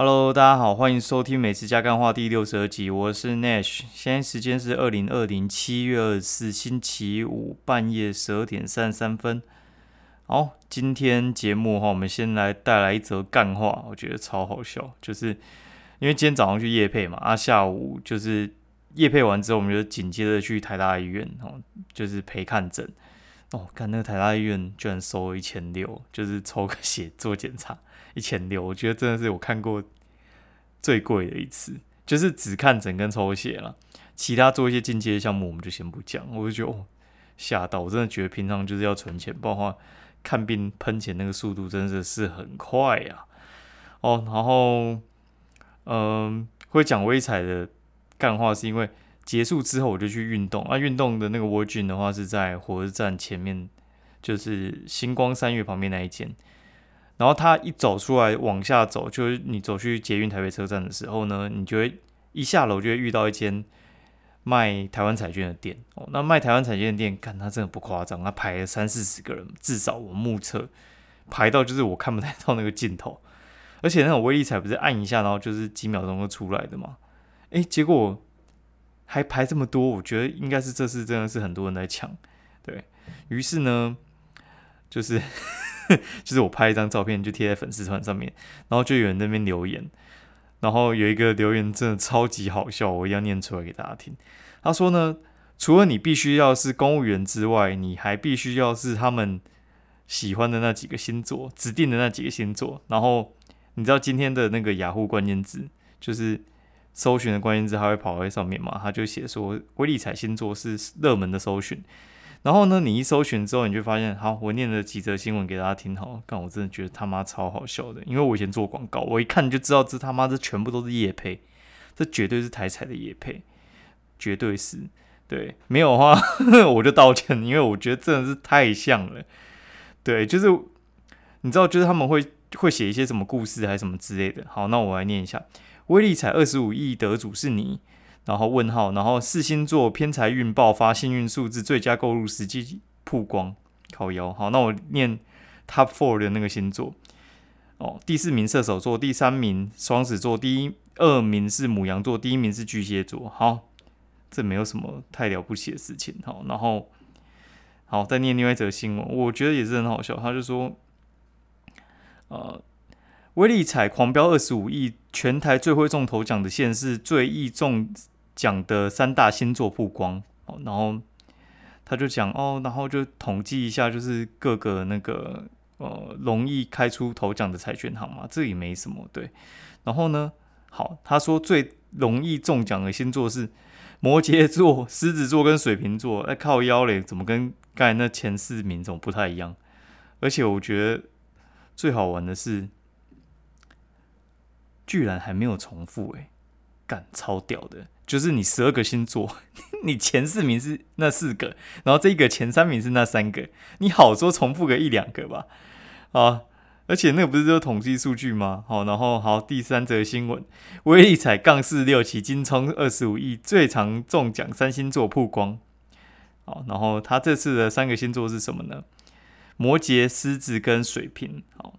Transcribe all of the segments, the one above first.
Hello，大家好，欢迎收听《美食加干话》第六十二集，我是 Nash，现在时间是二零二零七月二十四星期五半夜十二点三十三分。好，今天节目哈，我们先来带来一则干话，我觉得超好笑，就是因为今天早上去夜配嘛，啊，下午就是夜配完之后，我们就紧接着去台大医院哦，就是陪看诊。哦，看那个台大医院居然收一千六，就是抽个血做检查。一千六，我觉得真的是我看过最贵的一次，就是只看整根抽血了，其他做一些进阶项目我们就先不讲。我就觉得哦，吓到，我真的觉得平常就是要存钱，不然的话看病喷钱那个速度真的是很快呀。哦，然后嗯，会讲微彩的干话是因为结束之后我就去运动啊，运动的那个 Virgin 的话是在火车站前面，就是星光三月旁边那一间。然后他一走出来往下走，就是你走去捷运台北车站的时候呢，你就会一下楼就会遇到一间卖台湾彩券的店哦。那卖台湾彩券的店，看他真的不夸张，他排了三四十个人，至少我目测排到就是我看不太到那个尽头。而且那种威力彩不是按一下，然后就是几秒钟就出来的嘛？诶，结果还排这么多，我觉得应该是这次真的是很多人在抢。对于是呢，就是。就是我拍一张照片就贴在粉丝团上面，然后就有人那边留言，然后有一个留言真的超级好笑，我一定要念出来给大家听。他说呢，除了你必须要是公务员之外，你还必须要是他们喜欢的那几个星座，指定的那几个星座。然后你知道今天的那个雅虎关键字，就是搜寻的关键字，它会跑在上面嘛？他就写说，威力彩星座是热门的搜寻。然后呢，你一搜寻之后，你就发现，好，我念了几则新闻给大家听，好，但我真的觉得他妈超好笑的，因为我以前做广告，我一看就知道这他妈这全部都是叶配，这绝对是台彩的叶配，绝对是，对，没有的话 我就道歉，因为我觉得真的是太像了，对，就是你知道，就是他们会会写一些什么故事还是什么之类的，好，那我来念一下，威力彩二十五亿得主是你。然后问号，然后四星座偏财运爆发，幸运数字最佳购入时机曝光，靠腰。好，那我念 top four 的那个星座。哦，第四名射手座，第三名双子座，第一二名是母羊座，第一名是巨蟹座。好，这没有什么太了不起的事情。好，然后好再念另外一则新闻，我觉得也是很好笑。他就说，呃，威力彩狂飙二十五亿，全台最会中头奖的县市最易中。奖的三大星座曝光哦，然后他就讲哦，然后就统计一下，就是各个那个呃容易开出头奖的彩券行嘛，这也没什么对。然后呢，好，他说最容易中奖的星座是摩羯座、狮子座跟水瓶座，哎靠腰嘞，怎么跟刚才那前四名怎么不太一样？而且我觉得最好玩的是，居然还没有重复，哎，干超屌的。就是你十二个星座，你前四名是那四个，然后这个前三名是那三个，你好说重复个一两个吧，啊，而且那个不是就统计数据吗？好，然后好第三则新闻，威力彩杠四六起金冲二十五亿，最长中奖三星座曝光，好，然后他这次的三个星座是什么呢？摩羯、狮子跟水瓶，好。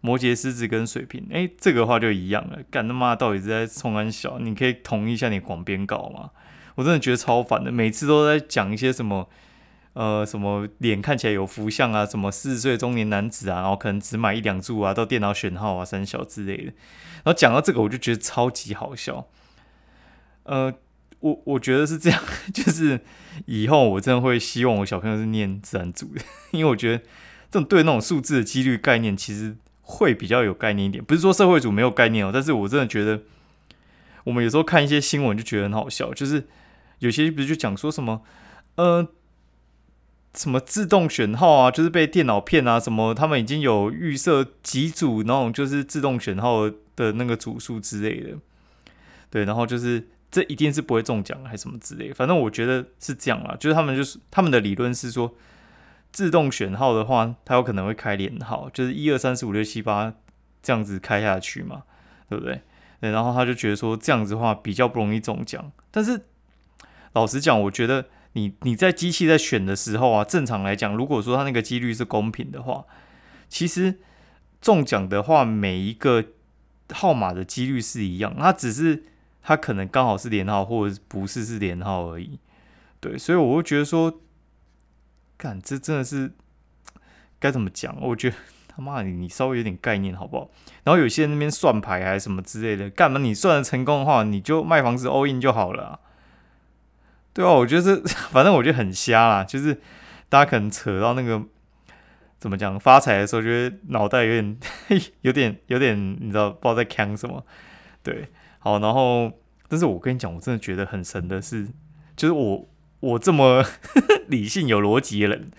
摩羯、狮子跟水瓶，哎，这个话就一样了。干他妈到底是在冲安小？你可以同意一下你广编稿吗？我真的觉得超烦的，每次都在讲一些什么，呃，什么脸看起来有福相啊，什么四十岁中年男子啊，然后可能只买一两注啊，到电脑选号啊、三小之类的。然后讲到这个，我就觉得超级好笑。呃，我我觉得是这样，就是以后我真的会希望我小朋友是念自然组的，因为我觉得这种对那种数字的几率概念，其实。会比较有概念一点，不是说社会组没有概念哦，但是我真的觉得，我们有时候看一些新闻就觉得很好笑，就是有些不是就讲说什么，呃，什么自动选号啊，就是被电脑骗啊，什么他们已经有预设几组那种就是自动选号的那个组数之类的，对，然后就是这一定是不会中奖还是什么之类，反正我觉得是这样啊，就是他们就是他们的理论是说。自动选号的话，它有可能会开连号，就是一二三四五六七八这样子开下去嘛，对不对？对，然后他就觉得说这样子的话比较不容易中奖。但是老实讲，我觉得你你在机器在选的时候啊，正常来讲，如果说它那个几率是公平的话，其实中奖的话，每一个号码的几率是一样，它只是它可能刚好是连号，或者不是是连号而已。对，所以我会觉得说，干这真的是该怎么讲？我觉得他妈你你稍微有点概念好不好？然后有些人那边算牌还是什么之类的，干嘛你算的成功的话，你就卖房子 all in 就好了。对啊，我觉得这 反正我觉得很瞎啦，就是大家可能扯到那个怎么讲发财的时候，觉得脑袋有点 有点有点，你知道不知道在扛什么？对，好，然后但是我跟你讲，我真的觉得很神的是，就是我我这么 理性有逻辑的人，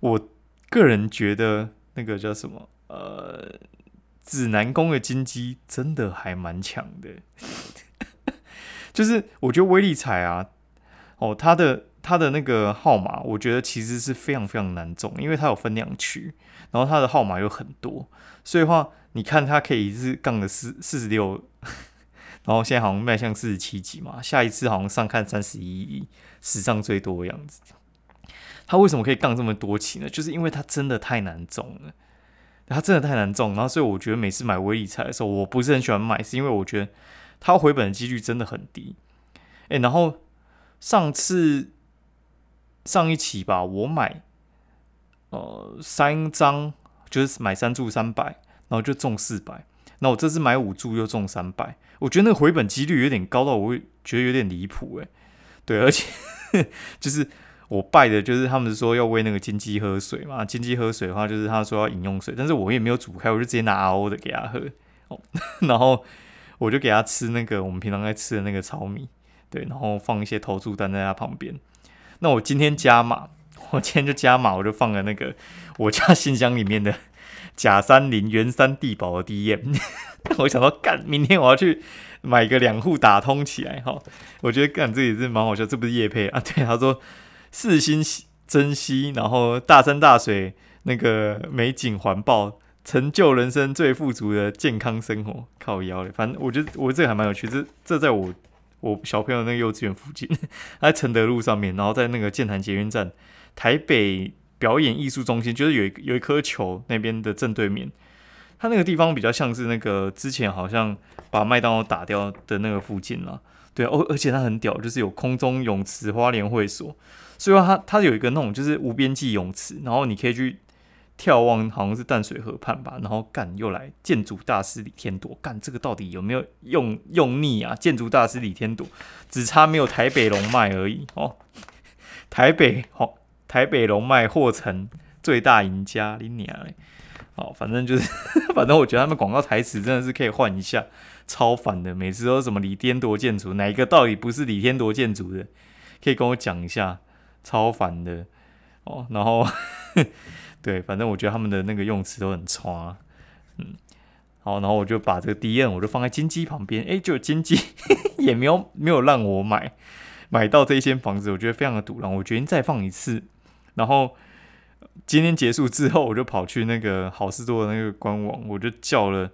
我个人觉得那个叫什么呃指南宫的金鸡真的还蛮强的，就是我觉得威力彩啊。哦，它的它的那个号码，我觉得其实是非常非常难中，因为它有分两区，然后它的号码有很多，所以话你看它可以是杠的四四十六，然后现在好像迈向四十七级嘛，下一次好像上看三十一亿，史上最多的样子。它为什么可以杠这么多期呢？就是因为它真的太难中了，它真的太难中，然后所以我觉得每次买威力彩的时候，我不是很喜欢买，是因为我觉得它回本的几率真的很低。诶，然后。上次上一期吧，我买呃三张，就是买三注三百，然后就中四百。那我这次买五注又中三百，我觉得那个回本几率有点高到我会觉得有点离谱诶。对，而且 就是我拜的，就是他们说要喂那个金鸡喝水嘛，金鸡喝水的话就是他说要饮用水，但是我也没有煮开，我就直接拿 RO 的给他喝，哦，然后我就给他吃那个我们平常在吃的那个糙米。对，然后放一些投注单在他旁边。那我今天加码，我今天就加码，我就放了那个我家信箱里面的假三林、原山地堡的 DM。我想说，干，明天我要去买个两户打通起来哈。我觉得干这也是蛮好笑，这不是叶配啊？对，他说四星珍惜，然后大山大水，那个美景环抱，成就人生最富足的健康生活，靠腰嘞。反正我觉得我这个还蛮有趣，这这在我。我小朋友那个幼稚园附近，在承德路上面，然后在那个建潭捷运站台北表演艺术中心，就是有一有一颗球那边的正对面，它那个地方比较像是那个之前好像把麦当劳打掉的那个附近了，对，而而且它很屌，就是有空中泳池、花莲会所，所以说它它有一个那种就是无边际泳池，然后你可以去。眺望好像是淡水河畔吧，然后干又来建筑大师李天铎，干这个到底有没有用用腻啊？建筑大师李天铎只差没有台北龙脉而已哦。台北好，台北龙脉或成最大赢家，你娘嘞！好，反正就是，反正我觉得他们广告台词真的是可以换一下，超烦的。每次都什么李天铎建筑，哪一个到底不是李天铎建筑的？可以跟我讲一下，超烦的哦。然后。对，反正我觉得他们的那个用词都很差，嗯，好，然后我就把这个 D N 我就放在金鸡旁边，哎，就金鸡 也没有没有让我买买到这一间房子，我觉得非常的堵然后我决定再放一次，然后今天结束之后，我就跑去那个好事多的那个官网，我就叫了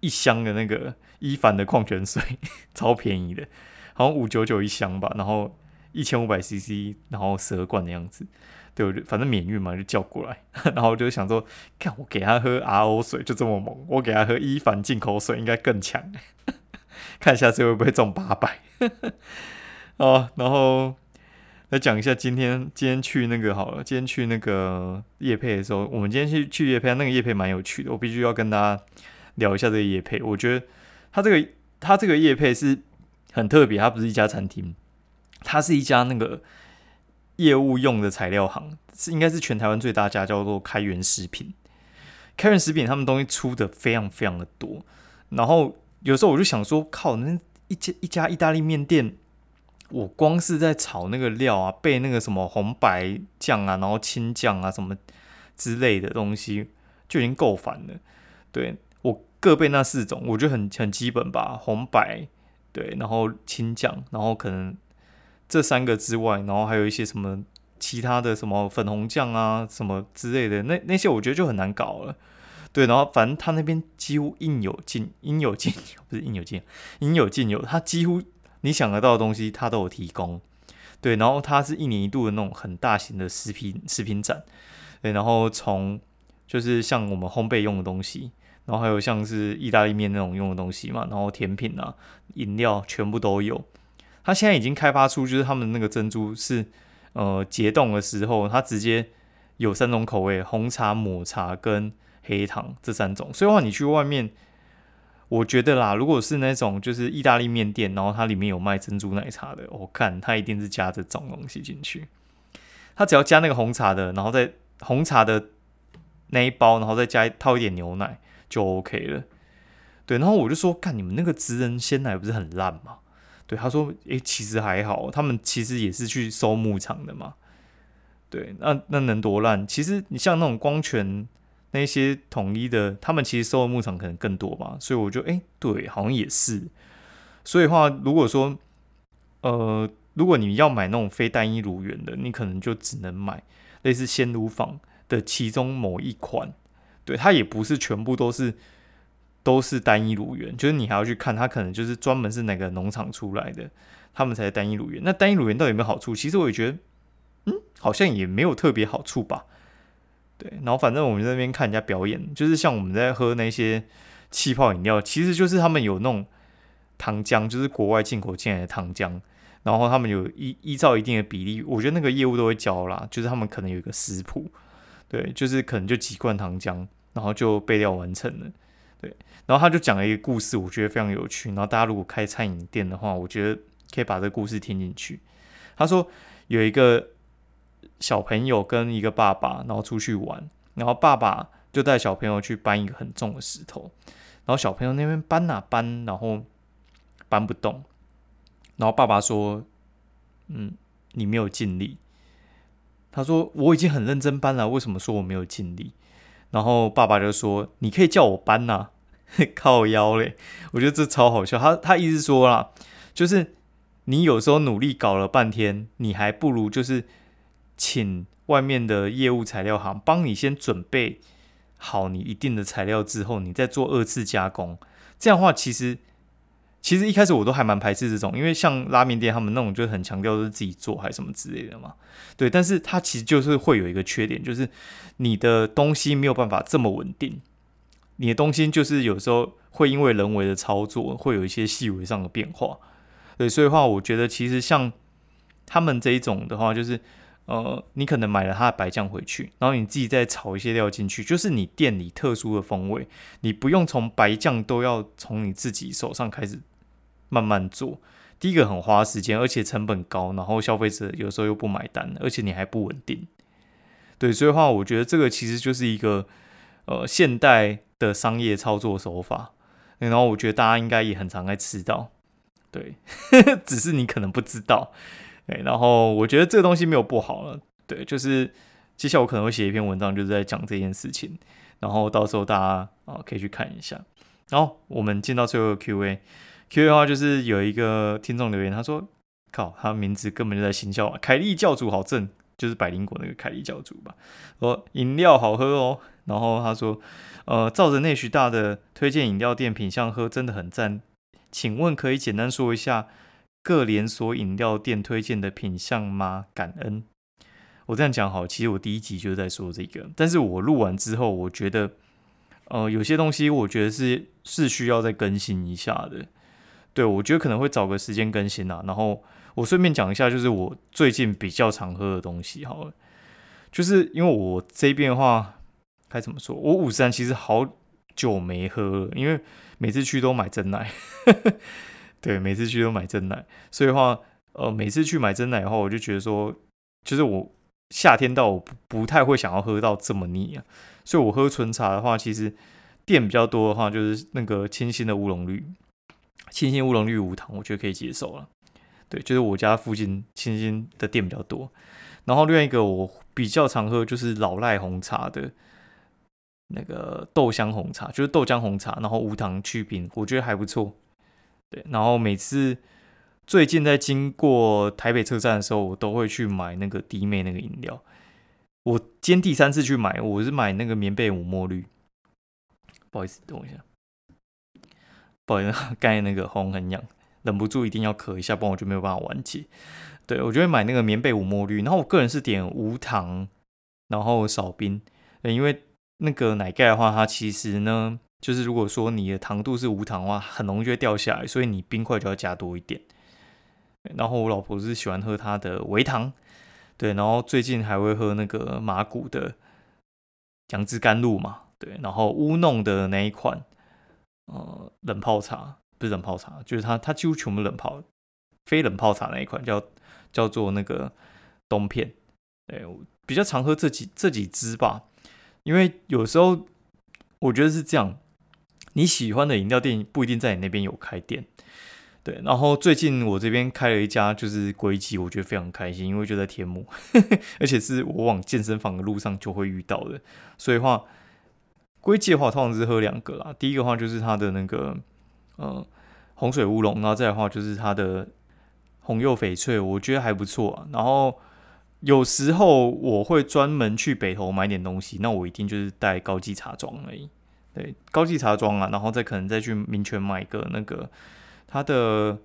一箱的那个伊凡的矿泉水，超便宜的，好像五九九一箱吧，然后一千五百 C C，然后十二罐的样子。对，反正免运嘛，就叫过来，然后我就想说，看我给他喝 RO 水就这么猛，我给他喝伊凡进口水应该更强，看下次会不会中八百哦。然后来讲一下今天今天去那个好了，今天去那个叶配的时候，我们今天去去叶配，那个叶配蛮有趣的，我必须要跟大家聊一下这个叶配。我觉得他这个他这个叶配是很特别，它不是一家餐厅，它是一家那个。业务用的材料行是应该是全台湾最大家，叫做开源食品。开源食品他们东西出的非常非常的多，然后有时候我就想说，靠，那一家一家意大利面店，我光是在炒那个料啊，备那个什么红白酱啊，然后青酱啊什么之类的东西，就已经够烦了。对我各备那四种，我觉得很很基本吧，红白对，然后青酱，然后可能。这三个之外，然后还有一些什么其他的什么粉红酱啊什么之类的，那那些我觉得就很难搞了。对，然后反正他那边几乎应有尽应有尽有，不是应有尽应有尽有，他几乎你想得到的东西它都有提供。对，然后它是一年一度的那种很大型的食品食品展。对，然后从就是像我们烘焙用的东西，然后还有像是意大利面那种用的东西嘛，然后甜品啊、饮料全部都有。它现在已经开发出，就是他们那个珍珠是呃解冻的时候，它直接有三种口味：红茶、抹茶跟黑糖这三种。所以话，你去外面，我觉得啦，如果是那种就是意大利面店，然后它里面有卖珍珠奶茶的，我看它一定是加这种东西进去。它只要加那个红茶的，然后再红茶的那一包，然后再加套一点牛奶就 OK 了。对，然后我就说，看你们那个职人鲜奶不是很烂吗？对，他说：“诶，其实还好，他们其实也是去收牧场的嘛。对，那那能多烂？其实你像那种光泉那些统一的，他们其实收的牧场可能更多吧。所以我就诶，对，好像也是。所以话，如果说，呃，如果你要买那种非单一乳源的，你可能就只能买类似鲜乳坊的其中某一款。对，它也不是全部都是。”都是单一乳源，就是你还要去看它，可能就是专门是哪个农场出来的，他们才是单一乳源。那单一乳源到底有没有好处？其实我也觉得，嗯，好像也没有特别好处吧。对，然后反正我们那边看人家表演，就是像我们在喝那些气泡饮料，其实就是他们有那种糖浆，就是国外进口进来的糖浆，然后他们有依依照一定的比例，我觉得那个业务都会教啦，就是他们可能有一个食谱，对，就是可能就几罐糖浆，然后就备料完成了。对，然后他就讲了一个故事，我觉得非常有趣。然后大家如果开餐饮店的话，我觉得可以把这个故事听进去。他说有一个小朋友跟一个爸爸，然后出去玩，然后爸爸就带小朋友去搬一个很重的石头，然后小朋友那边搬啊搬，然后搬不动。然后爸爸说：“嗯，你没有尽力。”他说：“我已经很认真搬了，为什么说我没有尽力？”然后爸爸就说：“你可以叫我搬呐，靠腰嘞。”我觉得这超好笑。他他意思说啦，就是你有时候努力搞了半天，你还不如就是请外面的业务材料行帮你先准备好你一定的材料之后，你再做二次加工。这样的话，其实。其实一开始我都还蛮排斥这种，因为像拉面店他们那种就很强调是自己做还是什么之类的嘛。对，但是它其实就是会有一个缺点，就是你的东西没有办法这么稳定，你的东西就是有时候会因为人为的操作会有一些细微上的变化。对，所以话我觉得其实像他们这一种的话，就是呃，你可能买了他的白酱回去，然后你自己再炒一些料进去，就是你店里特殊的风味，你不用从白酱都要从你自己手上开始。慢慢做，第一个很花时间，而且成本高，然后消费者有时候又不买单，而且你还不稳定。对，所以的话我觉得这个其实就是一个呃现代的商业操作手法。然后我觉得大家应该也很常在吃到，对，只是你可能不知道。对，然后我觉得这个东西没有不好了。对，就是接下来我可能会写一篇文章，就是在讲这件事情。然后到时候大家啊可以去看一下。然后我们进到最后的 Q&A。Q&A 的话就是有一个听众留言，他说：“靠，他名字根本就在行销啊！凯利教主好正，就是百灵果那个凯利教主吧？说饮料好喝哦。然后他说：呃，照着内许大的推荐饮料店品相喝，真的很赞。请问可以简单说一下各连锁饮料店推荐的品相吗？感恩。我这样讲好，其实我第一集就在说这个，但是我录完之后，我觉得呃有些东西我觉得是是需要再更新一下的。”对，我觉得可能会找个时间更新啊。然后我顺便讲一下，就是我最近比较常喝的东西，好了，就是因为我这边的话，该怎么说？我五三其实好久没喝了，因为每次去都买真奶。对，每次去都买真奶，所以的话，呃，每次去买真奶的话，我就觉得说，就是我夏天到，我不不太会想要喝到这么腻啊。所以我喝纯茶的话，其实店比较多的话，就是那个清新的乌龙绿。清新乌龙绿无糖，我觉得可以接受了。对，就是我家附近清新的店比较多。然后另外一个我比较常喝就是老赖红茶的那个豆香红茶，就是豆浆红茶，然后无糖去冰，我觉得还不错。对，然后每次最近在经过台北车站的时候，我都会去买那个弟妹那个饮料。我今天第三次去买，我是买那个棉被五墨绿。不好意思，等我一下。不好意思，刚才那个喉咙很痒，忍不住一定要咳一下，不然我就没有办法完结。对我就会买那个棉被五墨绿，然后我个人是点无糖，然后少冰。因为那个奶盖的话，它其实呢就是如果说你的糖度是无糖的话，很容易就会掉下来，所以你冰块就要加多一点。然后我老婆是喜欢喝它的微糖，对，然后最近还会喝那个马古的杨枝甘露嘛，对，然后乌弄的那一款，呃，冷泡茶不是冷泡茶，就是它它几乎全部冷泡，非冷泡茶那一款叫叫做那个冬片，对，比较常喝这几这几支吧，因为有时候我觉得是这样。你喜欢的饮料店不一定在你那边有开店，对。然后最近我这边开了一家，就是龟记，我觉得非常开心，因为就在天幕，而且是我往健身房的路上就会遇到的。所以话，龟记的话，通常是喝两个啦。第一个话就是它的那个呃洪水乌龙，然后再的话就是它的红柚翡翠，我觉得还不错啊。然后有时候我会专门去北投买点东西，那我一定就是带高级茶庄而已。对，高级茶庄啊，然后再可能再去民权买个那个它的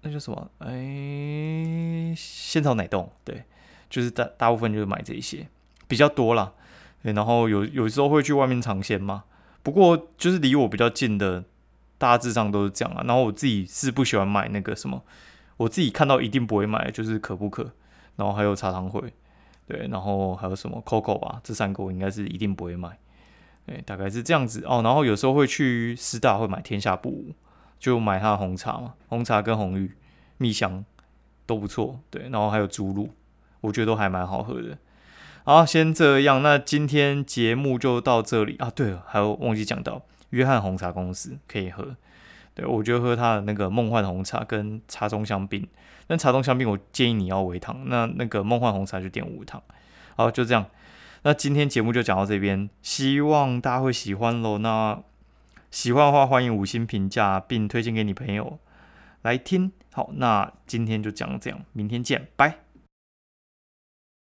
那叫什么？哎，仙草奶冻。对，就是大大部分就是买这一些比较多啦。对，然后有有时候会去外面尝鲜嘛。不过就是离我比较近的，大致上都是这样啊。然后我自己是不喜欢买那个什么，我自己看到一定不会买，就是可不可，然后还有茶汤会，对，然后还有什么 Coco 吧，这三个我应该是一定不会买。对，大概是这样子哦。然后有时候会去师大会买天下布，就买它的红茶嘛，红茶跟红玉蜜香都不错。对，然后还有猪露，我觉得都还蛮好喝的。好，先这样，那今天节目就到这里啊。对了，还有忘记讲到约翰红茶公司可以喝。对，我觉得喝它的那个梦幻红茶跟茶中香槟，但茶中香槟我建议你要微糖，那那个梦幻红茶就点无糖。好，就这样。那今天节目就讲到这边，希望大家会喜欢喽。那喜欢的话，欢迎五星评价，并推荐给你朋友来听。好，那今天就讲这样，明天见，拜。